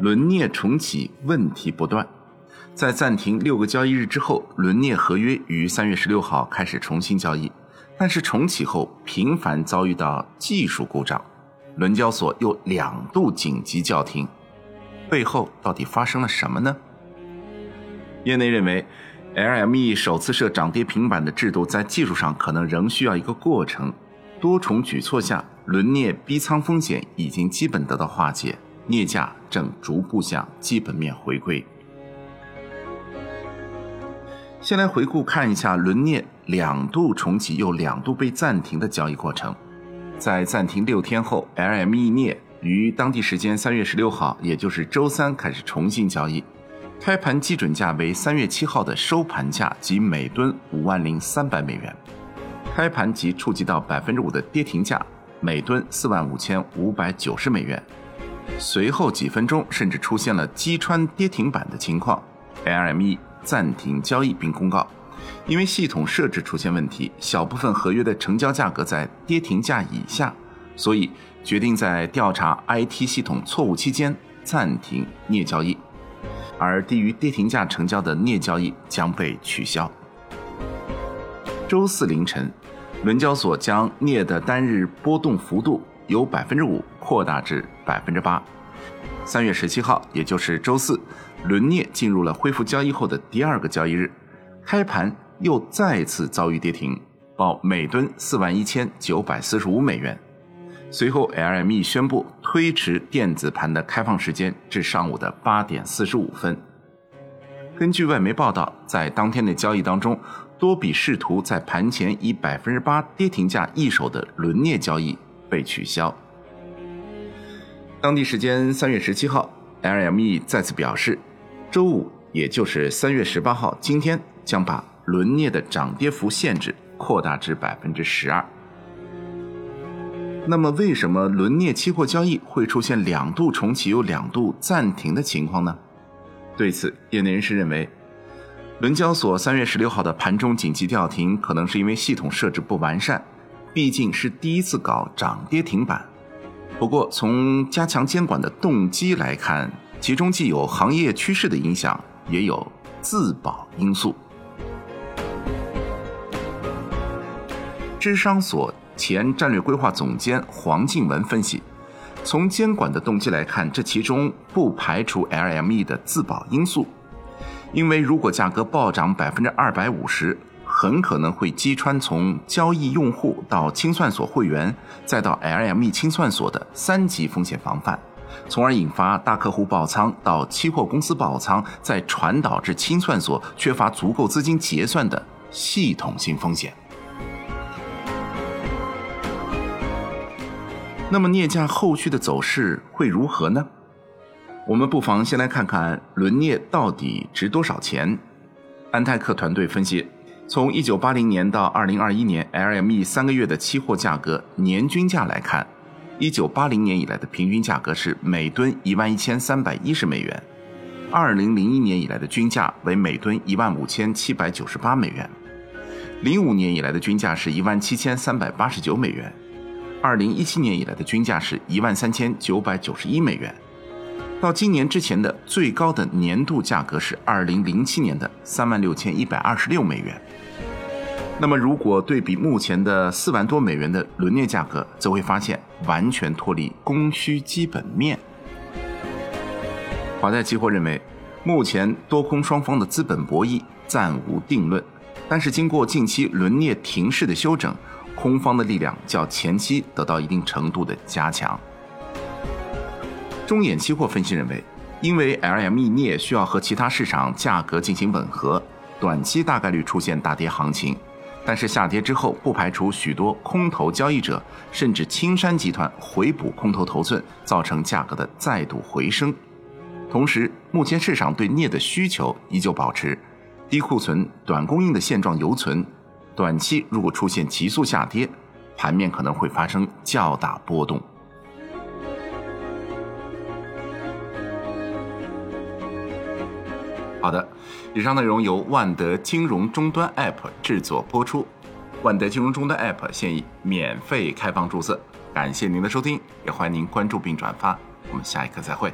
轮镍重启问题不断。在暂停六个交易日之后，轮镍合约于三月十六号开始重新交易，但是重启后频繁遭遇到技术故障，伦交所又两度紧急叫停，背后到底发生了什么呢？业内认为，LME 首次设涨跌停板的制度在技术上可能仍需要一个过程，多重举措下，轮镍逼仓风险已经基本得到化解，镍价正逐步向基本面回归。先来回顾看一下轮镍两度重启又两度被暂停的交易过程。在暂停六天后，LME 镍于当地时间三月十六号，也就是周三开始重新交易。开盘基准价为三月七号的收盘价即每吨五万零三百美元。开盘即触及到百分之五的跌停价，每吨四万五千五百九十美元。随后几分钟甚至出现了击穿跌停板的情况，LME。暂停交易并公告，因为系统设置出现问题，小部分合约的成交价格在跌停价以下，所以决定在调查 IT 系统错误期间暂停镍交易，而低于跌停价成交的镍交易将被取消。周四凌晨，伦交所将镍的单日波动幅度由百分之五扩大至百分之八。三月十七号，也就是周四。伦镍进入了恢复交易后的第二个交易日，开盘又再次遭遇跌停，报每吨四万一千九百四十五美元。随后，LME 宣布推迟电子盘的开放时间至上午的八点四十五分。根据外媒报道，在当天的交易当中，多笔试图在盘前以百分之八跌停价易手的伦镍交易被取消。当地时间三月十七号，LME 再次表示。周五，也就是三月十八号，今天将把轮镍的涨跌幅限制扩大至百分之十二。那么，为什么轮镍期货交易会出现两度重启又两度暂停的情况呢？对此，业内人士认为，伦交所三月十六号的盘中紧急调停，可能是因为系统设置不完善，毕竟是第一次搞涨跌停板。不过，从加强监管的动机来看，其中既有行业趋势的影响，也有自保因素。智商所前战略规划总监黄静文分析，从监管的动机来看，这其中不排除 LME 的自保因素，因为如果价格暴涨百分之二百五十，很可能会击穿从交易用户到清算所会员再到 LME 清算所的三级风险防范。从而引发大客户爆仓到期货公司爆仓，再传导至清算所缺乏足够资金结算的系统性风险。那么镍价后续的走势会如何呢？我们不妨先来看看轮镍到底值多少钱。安泰克团队分析，从一九八零年到二零二一年 LME 三个月的期货价格年均价来看。一九八零年以来的平均价格是每吨一万一千三百一十美元，二零零一年以来的均价为每吨一万五千七百九十八美元，零五年以来的均价是一万七千三百八十九美元，二零一七年以来的均价是一万三千九百九十一美元，到今年之前的最高的年度价格是二零零七年的三万六千一百二十六美元。那么，如果对比目前的四万多美元的轮镍价格，则会发现完全脱离供需基本面。华泰期货认为，目前多空双方的资本博弈暂无定论，但是经过近期轮镍停市的休整，空方的力量较前期得到一定程度的加强。中眼期货分析认为，因为 LME 镍需要和其他市场价格进行吻合，短期大概率出现大跌行情。但是下跌之后，不排除许多空头交易者甚至青山集团回补空头头寸，造成价格的再度回升。同时，目前市场对镍的需求依旧保持低库存、短供应的现状犹存。短期如果出现急速下跌，盘面可能会发生较大波动。好的，以上内容由万德金融终端 App 制作播出。万德金融终端 App 现已免费开放注册，感谢您的收听，也欢迎您关注并转发。我们下一课再会。